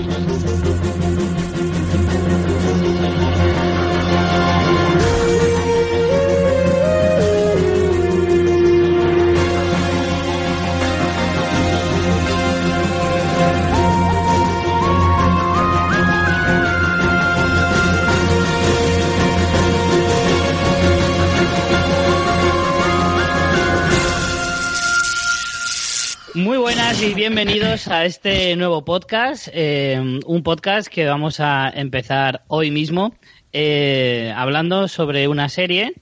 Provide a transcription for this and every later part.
Thank you. Bienvenidos a este nuevo podcast, eh, un podcast que vamos a empezar hoy mismo, eh, hablando sobre una serie,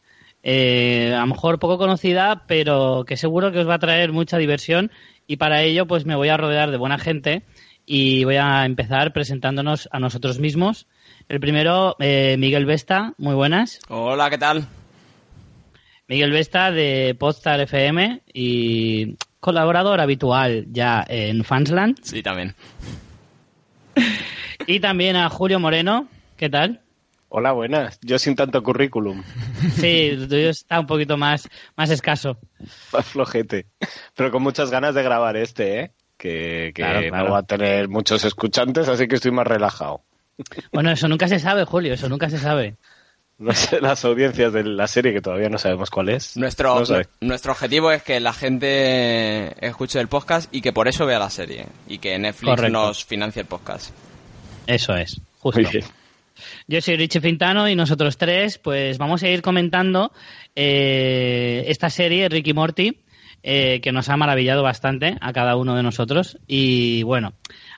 eh, a lo mejor poco conocida, pero que seguro que os va a traer mucha diversión y para ello pues me voy a rodear de buena gente y voy a empezar presentándonos a nosotros mismos. El primero, Miguel Vesta, muy buenas. Hola, ¿qué tal? Miguel Vesta de Podstar FM y colaborador habitual ya en Fansland. Sí, también. Y también a Julio Moreno. ¿Qué tal? Hola, buenas. Yo sin tanto currículum. Sí, el tuyo está un poquito más, más escaso. Más flojete. Pero con muchas ganas de grabar este, ¿eh? Que, no va a tener muchos escuchantes, así que estoy más relajado. Bueno, eso nunca se sabe, Julio, eso nunca se sabe no sé las audiencias de la serie, que todavía no sabemos cuál es. Nuestro, nuestro objetivo es que la gente escuche el podcast y que por eso vea la serie. Y que Netflix nos financie el podcast. Eso es, justo. Yo soy Richie Fintano y nosotros tres, pues vamos a ir comentando eh, esta serie, Ricky Morty, eh, que nos ha maravillado bastante a cada uno de nosotros. Y bueno,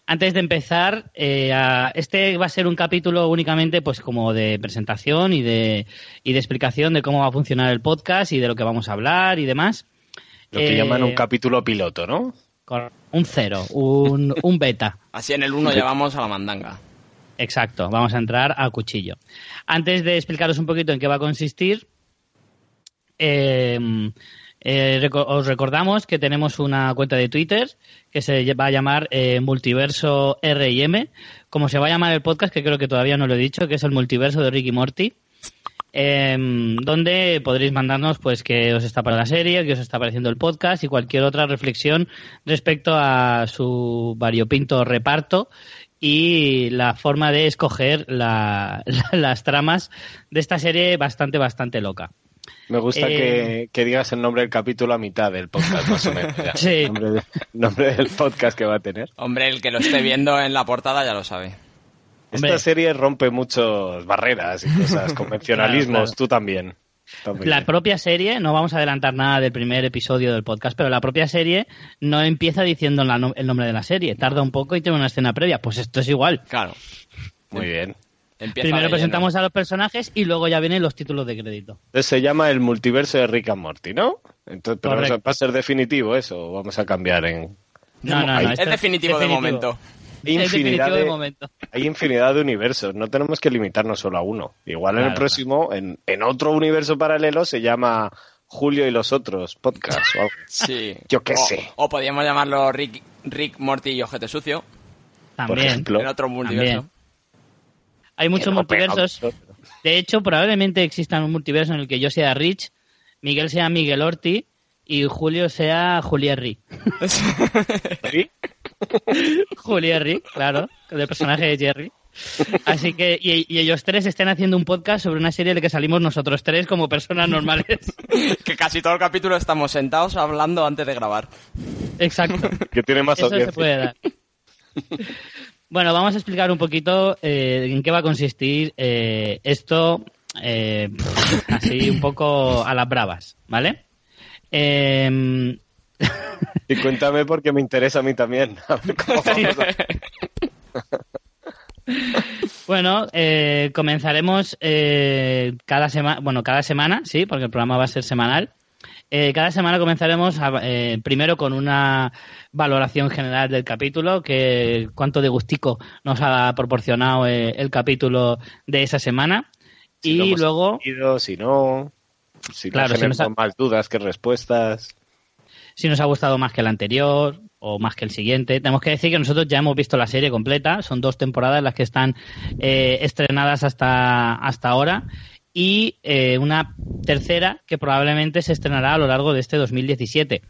antes de empezar, eh, este va a ser un capítulo únicamente pues como de presentación y de, y de explicación de cómo va a funcionar el podcast y de lo que vamos a hablar y demás. Lo que llaman un eh, capítulo piloto, ¿no? Un cero, un, un beta. Así en el uno llevamos a la mandanga. Exacto, vamos a entrar al cuchillo. Antes de explicaros un poquito en qué va a consistir, eh, eh, os recordamos que tenemos una cuenta de Twitter que se va a llamar eh, Multiverso R&M, como se va a llamar el podcast, que creo que todavía no lo he dicho, que es el Multiverso de Ricky Morty, em, donde podréis mandarnos pues qué os está para la serie, qué os está pareciendo el podcast y cualquier otra reflexión respecto a su variopinto reparto y la forma de escoger las tramas de esta serie bastante, bastante loca. Me gusta eh, que, digas el nombre del capítulo a mitad del podcast, más o menos. sí. Nombre, nombre, del podcast que va a tener. Hombre, el que lo esté viendo en la portada ya lo sabe. Esta serie rompe muchas barreras y cosas, convencionalismos, tú también. La propia serie, no vamos a adelantar nada del primer episodio del podcast, pero la propia serie no empieza diciendo el nombre de la serie, tarda un poco y tiene una escena previa. Pues esto es igual. Claro. Muy bien. Primero presentamos a los personajes y luego ya vienen los títulos de crédito. se llama el multiverso de Rick and Morty, ¿no? Entonces, pero va a ser definitivo eso, o vamos a cambiar en... No, no, no. Es definitivo, de momento. Hay infinidad de, momento. hay infinidad de universos, no tenemos que limitarnos solo a uno. Igual en el próximo, en, en, otro universo paralelo, se llama Julio y los otros podcast o algo. Sí. Yo qué sé. O podríamos llamarlo Rick, Rick, Morty y Ojete Sucio. También. Por ejemplo. En otro multiverso. Hay muchos multiversos. De hecho, probablemente exista un multiverso en el que yo sea Rich, Miguel sea Miguel Orti y Julio sea Julierri. ¿Sí? Julierri, claro, del personaje de Jerry. Así que, y, ellos tres estén haciendo un podcast sobre una serie de la que salimos nosotros tres como personas normales. que casi todo el capítulo estamos sentados hablando antes de grabar. Exacto. Que tiene más Eso se puede dar. Bueno, vamos a explicar un poquito eh, en qué va a consistir eh, esto, eh, así un poco a las bravas, ¿vale? y cuéntame porque me interesa a mí también. bueno, comenzaremos cada semana, bueno, cada semana, sí, porque el programa va a ser semanal. Eh, cada semana comenzaremos eh, primero con una valoración general del capítulo, que cuánto de gustico nos ha proporcionado eh, el capítulo de esa semana. y luego... si no, si claro, si más dudas que respuestas. Si nos ha gustado más que el anterior, o más que el siguiente. Tenemos que decir que nosotros ya hemos visto la serie completa, son dos temporadas las que están eh, estrenadas hasta, hasta ahora y eh, una tercera que probablemente se estrenará a lo largo de este 2017.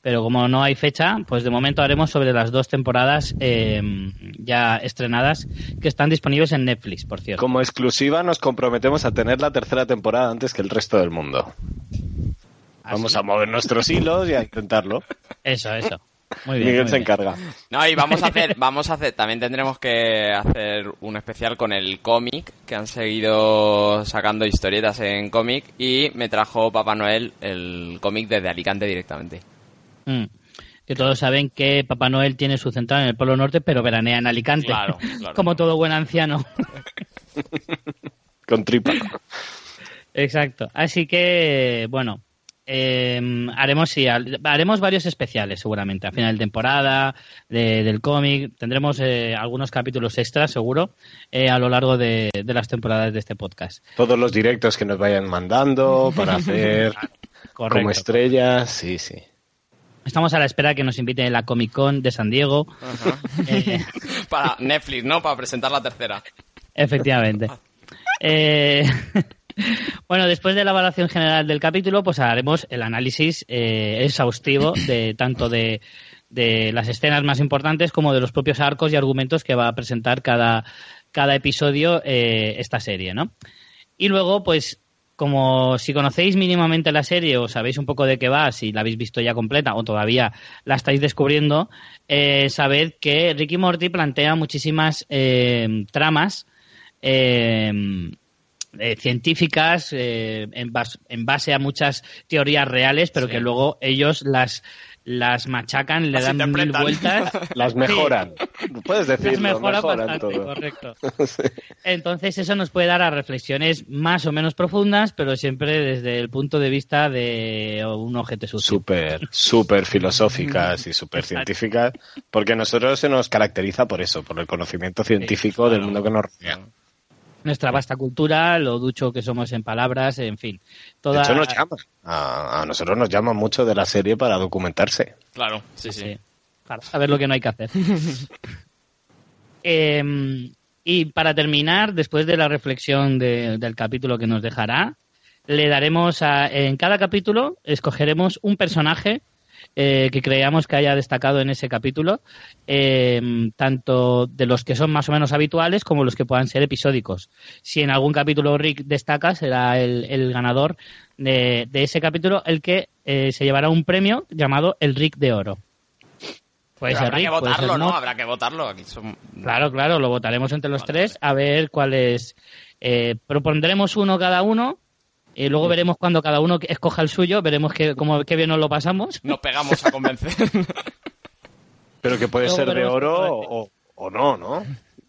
Pero como no hay fecha, pues de momento haremos sobre las dos temporadas eh, ya estrenadas que están disponibles en Netflix, por cierto. Como exclusiva nos comprometemos a tener la tercera temporada antes que el resto del mundo. ¿Ah, Vamos a mover nuestros hilos y a intentarlo. Eso, eso. Miguel se encarga. No, y vamos a hacer, vamos a hacer, también tendremos que hacer un especial con el cómic, que han seguido sacando historietas en cómic, y me trajo Papá Noel el cómic desde Alicante directamente. Mm. Que todos saben que Papá Noel tiene su central en el Polo Norte, pero veranea en Alicante. Claro, Como todo buen anciano. con tripa. Exacto. Así que, bueno, eh, haremos sí, haremos varios especiales seguramente a final de temporada del cómic tendremos eh, algunos capítulos extras seguro eh, a lo largo de, las temporadas de este podcast todos los directos que nos vayan mandando para hacer como estrellas sí sí Estamos a la espera que nos inviten a la Comic Con de San Diego. Eh, para Netflix, ¿no? Para presentar la tercera. Efectivamente. Eh, bueno, después de la evaluación general del capítulo, pues haremos el análisis eh, exhaustivo de tanto de, las escenas más importantes como de los propios arcos y argumentos que va a presentar cada, cada episodio eh, esta serie, ¿no? Y luego, pues, como si conocéis mínimamente la serie o sabéis un poco de qué va, si la habéis visto ya completa o todavía la estáis descubriendo, eh, sabed que Ricky Morty plantea muchísimas tramas eh, científicas eh, en, en, base a muchas teorías reales, pero que luego ellos las las machacan, le dan mil vueltas. Las mejoran. Puedes decirlo, las mejoran, todo. correcto. Entonces eso nos puede dar a reflexiones más o menos profundas, pero siempre desde el punto de vista de un objeto Súper, súper filosóficas y súper científicas, porque a nosotros se nos caracteriza por eso, por el conocimiento científico del mundo que nos rodea nuestra vasta cultura, lo ducho que somos en palabras, en fin. Toda... De hecho, nos llama. A, nosotros nos llama mucho de la serie para documentarse. Claro, sí, sí. Para saber lo que no hay que hacer. Em, y para terminar, después de la reflexión del capítulo que nos dejará, le daremos a, en cada capítulo, escogeremos un personaje eh, que creamos que haya destacado en ese capítulo, eh, tanto de los que son más o menos habituales como los que puedan ser episódicos. Si en algún capítulo Rick destaca, será el, ganador de, ese capítulo el que eh, se llevará un premio llamado el Rick de Oro. Puede habrá que votarlo, ¿no? Habrá que votarlo. Claro, claro, lo votaremos entre los tres a ver cuál es. propondremos uno cada uno y luego veremos cuando cada uno escoja el suyo, veremos que, cómo, qué bien nos lo pasamos. Nos pegamos a convencer. Pero que puede ser de oro o, no, ¿no?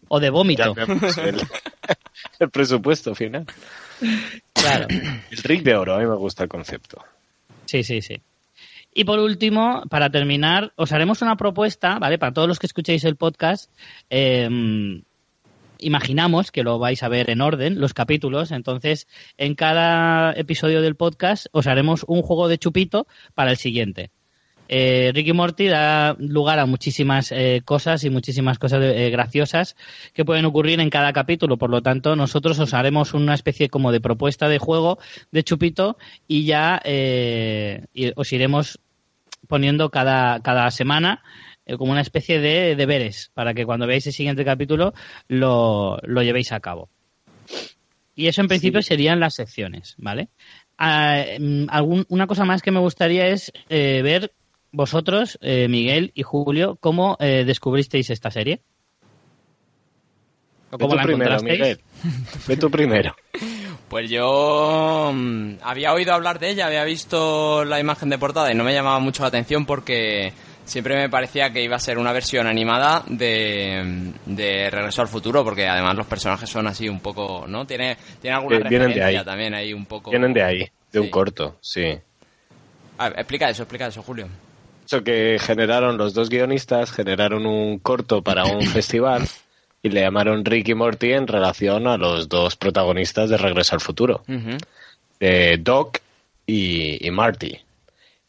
O de vómito. El, presupuesto final. Claro. El Rick de oro, a mí me gusta el concepto. Sí, sí, sí. Y por último, para terminar, os haremos una propuesta, ¿vale? Para todos los que escuchéis el podcast, eh, imaginamos que lo vais a ver en orden, los capítulos. Entonces, en cada episodio del podcast os haremos un juego de chupito para el siguiente. Eh, Ricky Morty da lugar a muchísimas eh, cosas y muchísimas cosas eh, graciosas que pueden ocurrir en cada capítulo. Por lo tanto, nosotros os haremos una especie como de propuesta de juego de chupito y ya os iremos poniendo cada, cada semana eh, como una especie de deberes para que cuando veáis el siguiente capítulo lo, llevéis a cabo. Y eso en principio serían las secciones, ¿vale? Ah, mm, una cosa más que me gustaría es eh, ver vosotros, eh, Miguel y Julio, cómo descubristeis esta serie. ¿Cómo la primero, Miguel. Ve tú primero. Pues yo mm, había oído hablar de ella, había visto la imagen de portada y no me llamaba mucho la atención porque siempre me parecía que iba a ser una versión animada de, de Regreso al Futuro, porque además los personajes son así un poco, ¿no? Tiene, tiene alguna eh, referencia también ahí un poco. Vienen de ahí, de un corto, sí. explica eso, explica eso, Julio. Eso que generaron los dos guionistas, generaron un corto para un festival y le llamaron Ricky Morty en relación a los dos protagonistas de Regreso al Futuro, Doc y, Marty.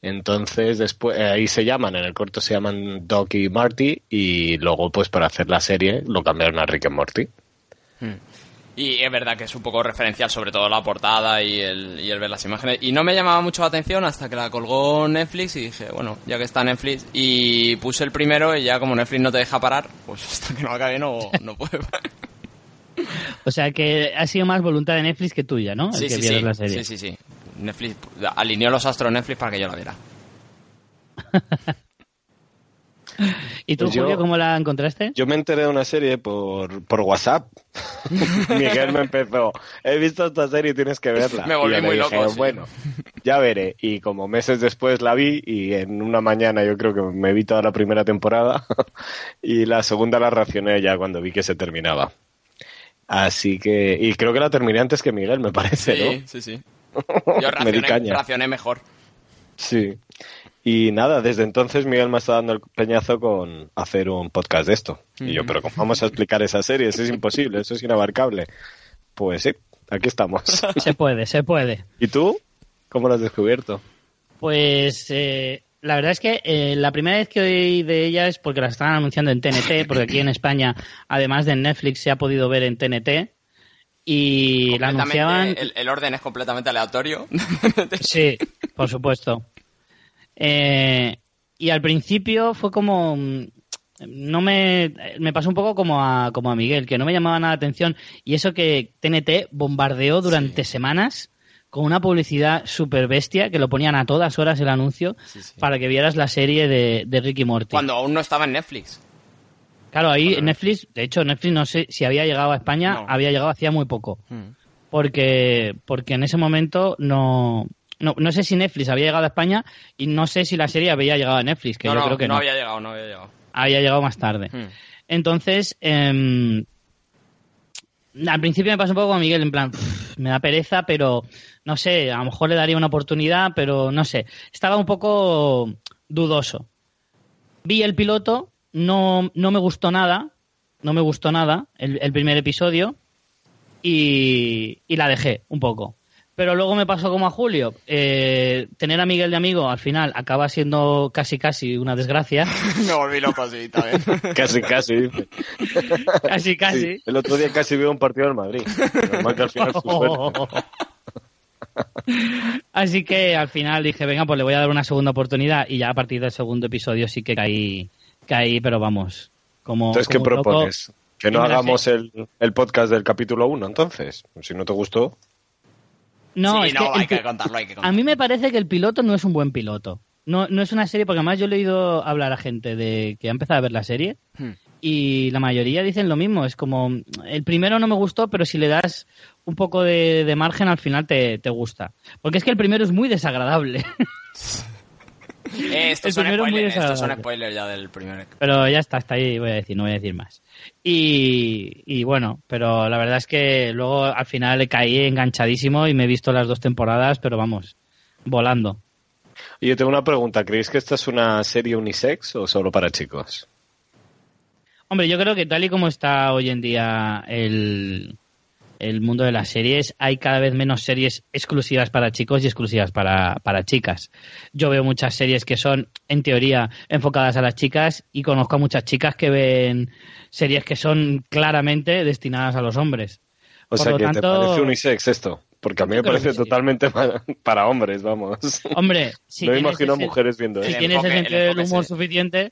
Entonces, después, eh, ahí se llaman, en el corto se llaman Doc y Marty, y luego, pues para hacer la serie, lo cambiaron a Rick y Morty. Hmm. Y es verdad que es un poco referencial, sobre todo la portada y el, y el ver las imágenes. Y no me llamaba mucho la atención hasta que la colgó Netflix y dije, bueno, ya que está Netflix, y puse el primero y ya como Netflix no te deja parar, pues hasta que no acabe no, no puedo O sea que ha sido más voluntad de Netflix que tuya, ¿no? Sí, sí, sí. La serie. sí, sí, sí. Netflix alineó los astros Netflix para que yo la viera. ¿Y tú, pues Julio, cómo la encontraste? Yo me enteré de una serie por, por WhatsApp. Miguel me empezó, he visto esta serie y tienes que verla. Me volví muy loco. Bueno, ya veré. Y como meses después la vi y en una mañana yo creo que me vi toda la primera temporada y la segunda la racioné ya cuando vi que se terminaba. Así que, y creo que la terminé antes que Miguel, me parece, sí, ¿no? Sí, sí, Yo racioné, racioné mejor. Sí. Y nada, desde entonces Miguel me está dando el peñazo con hacer un podcast de esto. Y yo, pero ¿cómo vamos a explicar esa serie? Eso es imposible, eso es inabarcable. Pues sí, aquí estamos. Se puede, se puede. ¿Y tú? ¿Cómo lo has descubierto? Pues eh, la verdad es que eh, la primera vez que oí de ella es porque la estaban anunciando en TNT, porque aquí en España, además de Netflix, se ha podido ver en TNT. Y la anunciaban. El, el orden es completamente aleatorio. sí, por supuesto. Eh, y al principio fue como mm, no me, me pasó un poco como a, como a Miguel, que no me llamaba nada la atención. Y eso que TNT bombardeó durante semanas con una publicidad super bestia que lo ponían a todas horas el anuncio para que vieras la serie de, de Ricky Morty. Cuando aún no estaba en Netflix. Claro, ahí Netflix, de hecho Netflix no sé si había llegado a España, había llegado hacía muy poco. Hmm. Porque, porque en ese momento no, no, no sé si Netflix había llegado a España y no sé si la serie había llegado a Netflix, que yo creo que no. No había llegado, no había llegado. Había llegado más tarde. Hmm. Entonces, em, al principio me pasó un poco con Miguel, en plan, me da pereza, pero no sé, a lo mejor le daría una oportunidad, pero no sé. Estaba un poco dudoso. Vi el piloto, no, no me gustó nada, no me gustó nada el, el primer episodio y, y la dejé un poco. Pero luego me pasó como a Julio. Eh, tener a Miguel de amigo al final acaba siendo casi casi una desgracia. me volví loco, también. casi casi. Casi casi. el otro día casi vi un partido del Madrid. que al final Así que al final dije, venga, pues le voy a dar una segunda oportunidad y ya a partir del segundo episodio sí que caí, caí pero vamos. Como, entonces, ¿qué propones? que no hagamos el, el podcast del capítulo 1, entonces. Si no te gustó. No, es hay que contarlo, hay que contarlo. A mí me parece que el piloto no es un buen piloto. No, no es una serie, porque además yo he oído hablar a gente de que ha empezado a ver la serie hmm. y la mayoría dicen lo mismo. Es como, el primero no me gustó, pero si le das un poco de, margen al final te, te, gusta. Porque es que el primero es muy desagradable. Eh, estos, son spoilers, estos, son spoilers, ya del primer. Pero ya está, hasta ahí voy a decir, no voy a decir más. Y, y, bueno, pero la verdad es que luego al final le caí enganchadísimo y me he visto las dos temporadas, pero vamos, volando. Y yo tengo una pregunta, ¿creéis que esta es una serie unisex o solo para chicos? Hombre, yo creo que tal y como está hoy en día el, el mundo de las series, hay cada vez menos series exclusivas para chicos y exclusivas para, para chicas. Yo veo muchas series que son, en teoría, enfocadas a las chicas y conozco a muchas chicas que ven series que son claramente destinadas a los hombres. O sea, que te parece unisex esto. Porque a mí me parece totalmente para, hombres, vamos. Hombre, si no imagino a mujeres viendo eso. Si tienes el sentido del humor suficiente,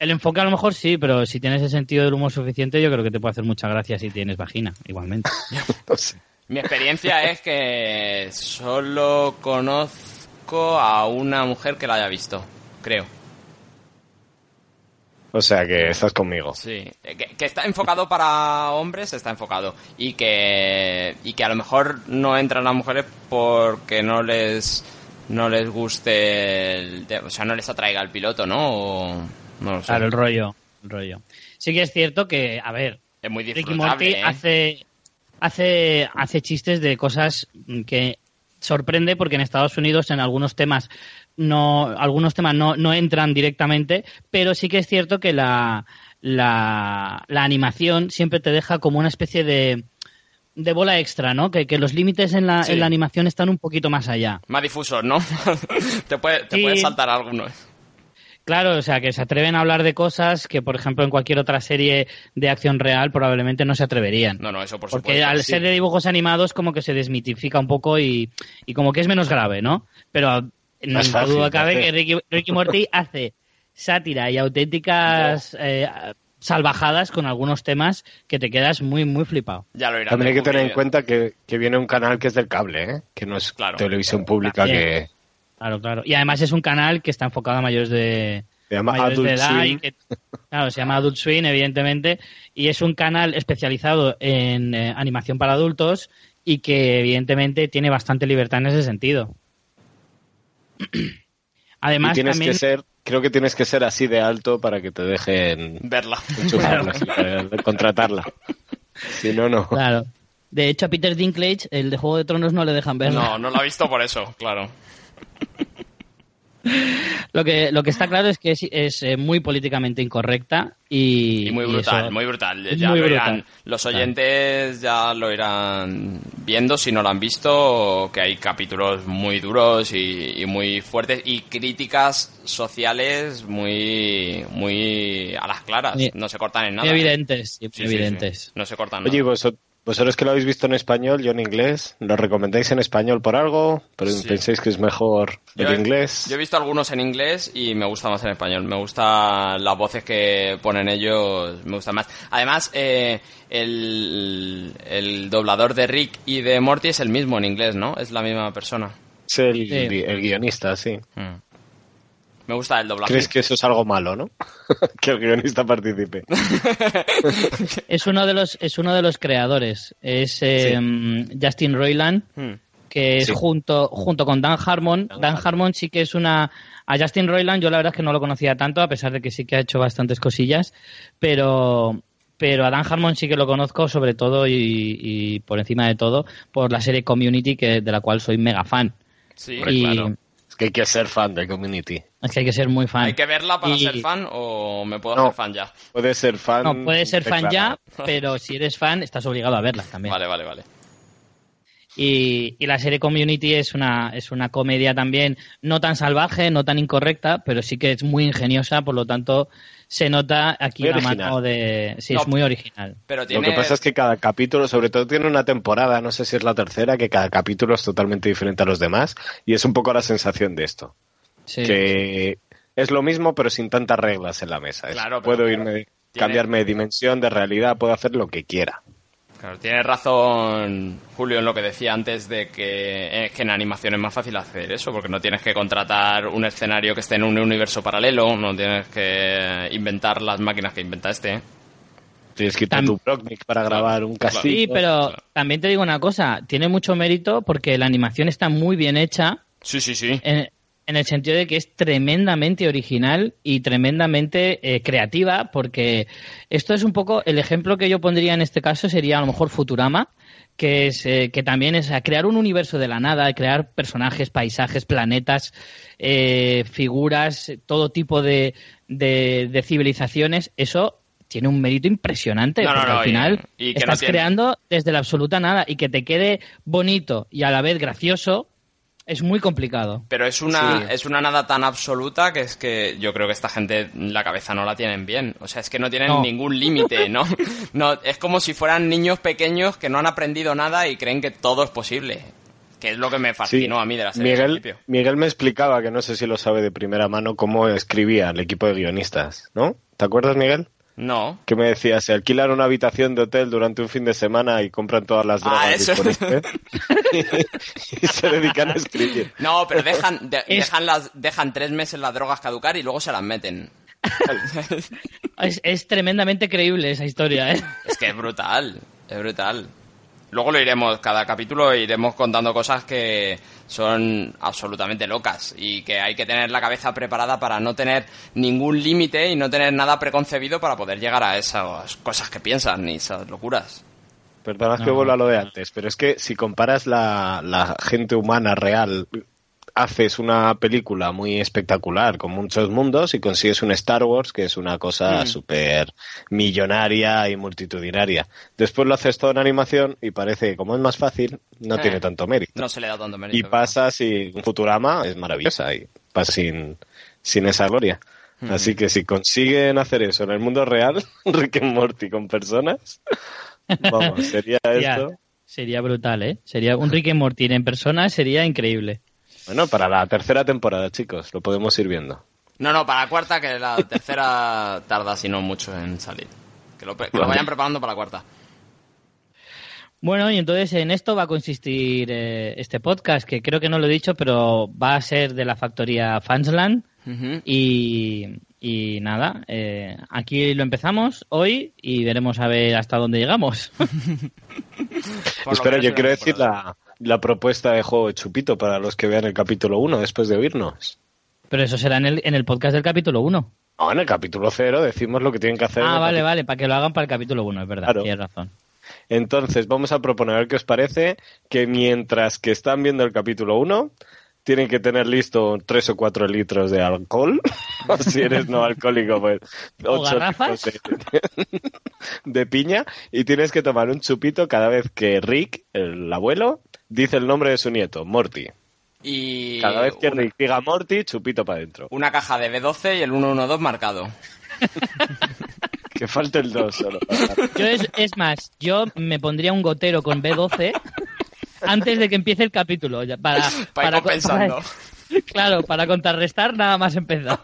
el enfoque a lo mejor sí, pero si tienes el sentido del humor suficiente, yo creo que te puede hacer mucha gracia si tienes vagina, igualmente. Mi experiencia es que solo conozco a una mujer que la haya visto, creo. O sea que estás conmigo. Sí, que, está enfocado para hombres, está enfocado. Y que, y que a lo mejor no entran las mujeres porque no les no les guste, el, o sea, no les atraiga el piloto, ¿no? O, Claro, el rollo, el rollo. Sí que es cierto que, a ver, es muy Ricky Morty ¿eh? hace, hace, hace chistes de cosas que sorprende porque en Estados Unidos en algunos temas no algunos temas no, no entran directamente, pero sí que es cierto que la, la, la animación siempre te deja como una especie de, de bola extra, ¿no? Que, que los límites en la, Sí. en la animación están un poquito más allá. Más difusos, ¿no? te puede, te Sí. puede saltar algunos. Claro, o sea, que se atreven a hablar de cosas que, por ejemplo, en cualquier otra serie de acción real probablemente no se atreverían. No, no, eso por Porque supuesto. al sí. ser de dibujos animados como que se desmitifica un poco y, y como que es menos grave, ¿no? Pero no duda de cabe que Ricky, Ricky Morty hace sátira y auténticas eh, salvajadas con algunos temas que te quedas muy, muy flipado. Ya lo irás También hay que tener en cuenta que, que viene un canal que es del cable, ¿eh? que no es Claro. televisión pública También. que Claro, claro. Y además es un canal que está enfocado a mayores de, se llama mayores Adult de edad que- claro, se llama Adult Swim, evidentemente, y es un canal especializado en eh, animación para adultos y que evidentemente tiene bastante libertad en ese sentido. Además, y tienes también que ser, creo que tienes que ser así de alto para que te dejen Verla. eh, contratarla. Si no, no. Claro. De hecho, a Peter Dinklage, el de Juego de Tronos, no le dejan verlo. No, no lo ha visto por eso, claro. Lo que, lo que está claro es que es, es, eh, muy políticamente incorrecta y, Y muy y brutal, eso- muy brutal. es Ya muy lo brutal. irán, los oyentes ya lo irán viendo si no lo han visto, que hay capítulos muy duros y, y muy fuertes y críticas sociales muy, muy a las claras. No se cortan en muy nada. ¿eh? evidentes. sí, muy Sí, sí, sí. evidentes. No se cortan Oye, nada. vosotros, vosotros que lo habéis visto en español, yo en inglés, ¿lo recomendáis en español por algo? ¿Pero Sí. pensáis que es mejor Yo el he- inglés? Yo he visto algunos en inglés y me gusta más en español. Me gustan las voces que ponen ellos, me gustan más. Además, eh, el, el doblador de Rick y de Morty es el mismo en inglés, ¿no? Es la misma persona. Es el, Sí. el guionista, sí. Mm. Me gusta el doblaje. ¿Crees que eso es algo malo, no? que el guionista participe. Es uno de los, es uno de los creadores. Es eh, Justin Roiland, Mm. que es Sí. junto, junto con Dan Harmon. Dan Harmon sí que es una... A Justin Roiland yo la verdad es que no lo conocía tanto, a pesar de que sí que ha hecho bastantes cosillas, pero... Pero a Dan Harmon sí que lo conozco sobre todo y, y por encima de todo por la serie Community que, de la cual soy mega fan. Sí. Y claro. Es que hay que ser fan de Community. Es que hay que ser muy fan. ¿Hay que verla para Y- ser fan o me puedo No. hacer fan ya? Puedes ser fan. No, puedes ser fan ya, pero si eres fan estás obligado a verla también. Vale, vale, vale. Y, y la serie Community es una, es una comedia también no tan salvaje, no tan incorrecta, pero sí que es muy ingeniosa, por lo tanto se nota aquí Muy la original. mano de... Sí, No, es muy original. Pero Lo que pasa es que cada capítulo, sobre todo tiene una temporada, no sé si es la tercera, que cada capítulo es totalmente diferente a los demás y es un poco la sensación de esto. Sí. Que es lo mismo pero sin tantas reglas en la mesa. Es, Claro, puedo irme, cambiarme de dimensión, de realidad, puedo hacer lo que quiera. Claro, tiene razón Julio en lo que decía antes de que, eh, que en animación es más fácil hacer eso, porque no tienes que contratar un escenario que esté en un universo paralelo, no tienes que inventar las máquinas que inventa este. ¿eh? Tienes que ir a tu Procnic para grabar un castillo. Sí, pero claro. también te digo una cosa, tiene mucho mérito porque la animación está muy bien hecha Sí, sí, sí. en, en el sentido de que es tremendamente original y tremendamente eh, creativa, porque esto es un poco el ejemplo que yo pondría en este caso sería a lo mejor Futurama, que es eh, que también es a crear un universo de la nada, crear personajes, paisajes, planetas, eh, figuras, todo tipo de, de, de civilizaciones, eso tiene un mérito impresionante, No, porque no, al final y que no estás tiene- creando desde la absoluta nada y que te quede bonito y a la vez gracioso es muy complicado. Pero es una, Sí. es una nada tan absoluta que es que yo creo que esta gente la cabeza no la tienen bien. O sea, es que no tienen No. ningún límite, ¿no? no Es como si fueran niños pequeños que no han aprendido nada y creen que todo es posible. Que es lo que me fascinó a mí de la serie Miguel. Miguel me explicaba, que no sé si lo sabe de primera mano, cómo escribía el equipo de guionistas, ¿no? ¿Te acuerdas, Miguel? No. Que me decía, se alquilan una habitación de hotel durante un fin de semana y compran todas las Ah, drogas eso. disponibles y se dedican a escribir. No, pero dejan, de- dejan, las, dejan tres meses las drogas caducar y luego se las meten. Es, es tremendamente creíble esa historia, ¿eh? Es que es brutal, es brutal. Luego lo iremos, cada capítulo iremos contando cosas que son absolutamente locas y que hay que tener la cabeza preparada para no tener ningún límite y no tener nada preconcebido para poder llegar a esas cosas que piensan y esas locuras. Perdona que No. vuelva a lo de antes, pero es que si comparas la, la gente humana real, haces una película muy espectacular con muchos mundos y consigues un Star Wars que es una cosa Mm. súper millonaria y multitudinaria. Después lo haces todo en animación y parece que como es más fácil, no Eh. tiene tanto mérito. No se le da tanto mérito. y pasa sin Futurama, es maravillosa y pasa sin, sin esa gloria. Mm. Así que si consiguen hacer eso en el mundo real, Rick and Morty con personas, vamos, sería esto. sería brutal, ¿eh? Sería un Rick and Morty en persona, sería increíble. Bueno, para la tercera temporada, chicos, lo podemos ir viendo. No, no, para la cuarta, que la tercera tarda, si no mucho en salir. Que lo, que lo Vale. vayan preparando para la cuarta. Bueno, y entonces en esto va a consistir eh, este podcast, que creo que no lo he dicho, pero va a ser de la factoría Fansland. Y, y nada, eh, aquí lo empezamos hoy y veremos a ver hasta dónde llegamos. Espera, yo quiero decir la, la propuesta de juego de Chupito para los que vean el capítulo 1 después de oírnos. Pero eso será en el, en el podcast del capítulo 1. No, en el capítulo 0 decimos lo que tienen que hacer. Ah, vale, capítulo- vale, para que lo hagan para el capítulo 1, es verdad, Claro. tienes razón. Entonces, vamos a proponer, a ver qué os parece, que mientras que están viendo el capítulo 1, tienen que tener listo 3 o 4 litros de alcohol. o si eres no alcohólico, pues O 8 garrafas. de, de piña. Y tienes que tomar un chupito cada vez que Rick, el abuelo, dice el nombre de su nieto, Morty. Y Cada vez que una, Rick diga Morty, chupito para adentro. una caja de B12 y el 112 marcado. Que falte el 2 solo. Yo es, es más, yo me pondría un gotero con B12 antes de que empiece el capítulo. ya, Para, Para ir compensando. para- claro, para contrarrestar nada más empezar.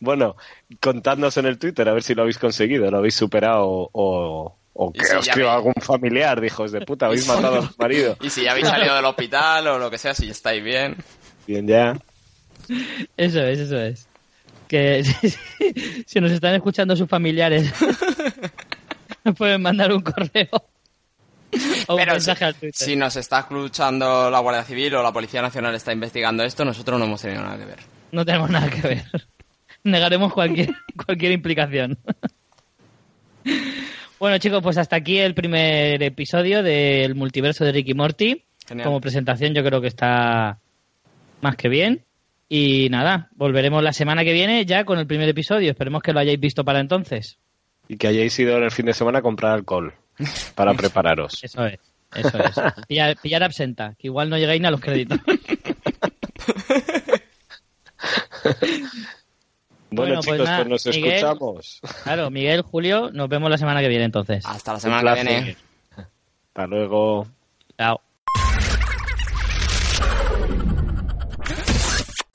Bueno, contadnos en el Twitter a ver si lo habéis conseguido, lo habéis superado o, o que si os escriba algún familiar, de hijos de puta, habéis matado a su marido. Y si ya habéis salido del hospital o lo que sea, si estáis bien. Bien, ya. Eso es, eso es. Que si, nos están escuchando sus familiares, nos pueden mandar un correo o un Pero si, mensaje al Twitter. si nos está escuchando la Guardia Civil o la Policía Nacional está investigando esto, nosotros no hemos tenido nada que ver. No tenemos nada que ver. Negaremos cualquier, cualquier implicación. Bueno, chicos, pues hasta aquí el primer episodio del multiverso de Ricky Morty. Genial. Como presentación yo creo que está más que bien. Y nada, volveremos la semana que viene ya con el primer episodio. Esperemos que lo hayáis visto para entonces. Y que hayáis ido en el fin de semana a comprar alcohol para prepararos. Eso es, eso es. Pillar, pillar absenta, que igual no llegáis ni a los créditos. Bueno, Bueno, pues chicos, pues, nada, nos Miguel. escuchamos. Claro, Miguel, Julio, nos vemos la semana que viene entonces. Hasta la semana que viene. Hasta luego. Chao.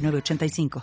906985.